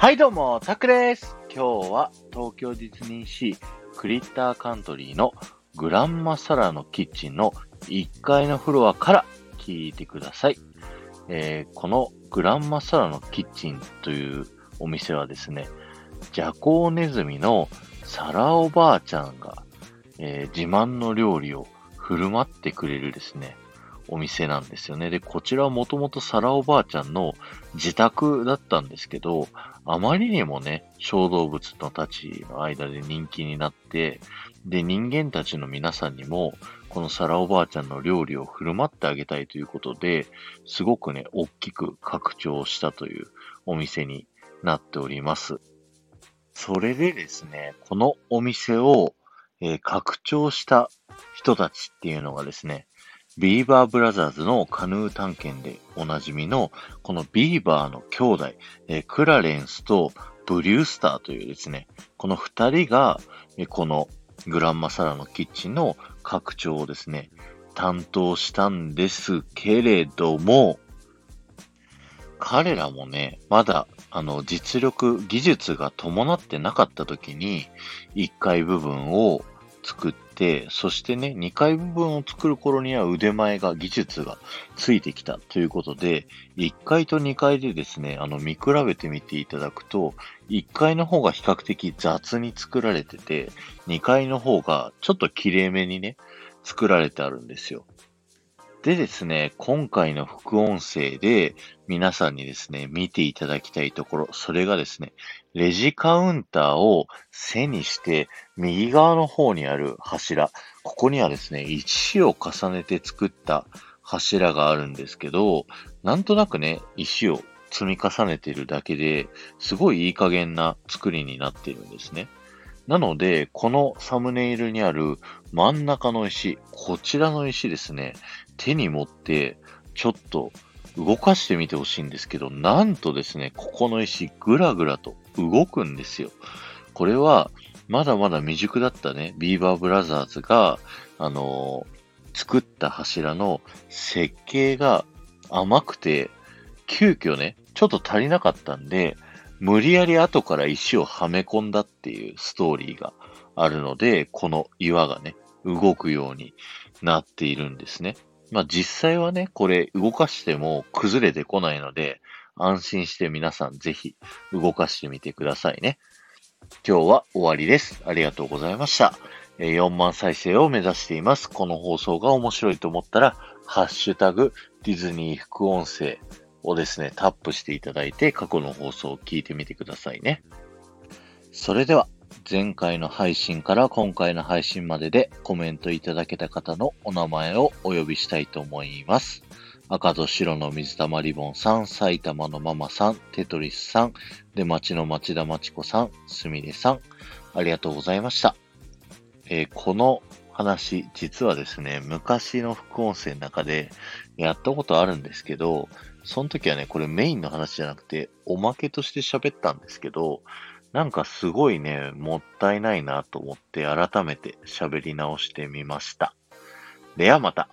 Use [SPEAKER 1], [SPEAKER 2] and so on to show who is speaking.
[SPEAKER 1] はいどうも、タクです。今日は東京ディズニーシークリッターカントリーのグランマサラのキッチンの1階のフロアから聞いてください。えーこのグランマサラのキッチンというお店はですね、ジャコネズミのサラおばあちゃんが、えー自慢の料理を振る舞ってくれるですね、お店なんですよね。で、こちらはもともとサラおばあちゃんの自宅だったんですけど、あまりにもね、小動物のたちの間で人気になって、で、人間たちの皆さんにも、このサラおばあちゃんの料理を振る舞ってあげたいということで、すごくね、大きく拡張したというお店になっております。それでですね、このお店を、えー拡張した人たちっていうのがですね、ビーバーブラザーズのカヌー探検でおなじみの、このビーバーの兄弟、えークラレンスとブリュースターというですね、この二人が、えーこのグランマサラのキッチンの拡張をですね、担当したんですけれども、彼らもね、まだ、あの、実力、技術が伴ってなかった時に、1階部分を作って、そしてね、2階部分を作る頃には腕前が、技術がついてきたということで、1階と2階でですね、あの、見比べてみていただくと、1階の方が比較的雑に作られてて、2階の方がちょっと綺麗めにね、作られてあるんですよ。でですね、今回の副音声で皆さんにですね、見ていただきたいところ、それがですね、レジカウンターを背にして、右側の方にある柱、ここにはですね、石を重ねて作った柱があるんですけど、なんとなくね、石を積み重ねてるだけで、すごいいい加減な作りになっているんですね。なので、このサムネイルにある真ん中の石、こちらの石ですね、手に持って、ちょっと動かしてみてほしいんですけど、なんとですね、ここの石、ぐらぐらと動くんですよ。これは、まだまだ未熟だったね、ビーバーブラザーズが、あのー作った柱の設計が甘くて、急遽ね、ちょっと足りなかったんで、無理やり後から石をはめ込んだっていうストーリーがあるので、この岩がね、動くようになっているんですね。まあ実際はね、これ動かしても崩れてこないので、安心して皆さんぜひ動かしてみてくださいね。今日は終わりです。ありがとうございました。4万再生を目指しています。この放送が面白いと思ったら、ハッシュタグディズニー副音声をですね、タップしていただいて過去の放送を聞いてみてくださいね。それでは、前回の配信から今回の配信まででコメントいただけた方のお名前をお呼びしたいと思います。赤と白の水玉リボンさん、埼玉のママさん、テトリスさん、で、町の町田町子さん、すみれさん、ありがとうございました。えーこの話、実はですね、昔の副音声の中でやったことあるんですけど、その時はね、これメインの話じゃなくて、おまけとして喋ったんですけど、なんかすごいね、もったいないなと思って改めて喋り直してみました。ではまた。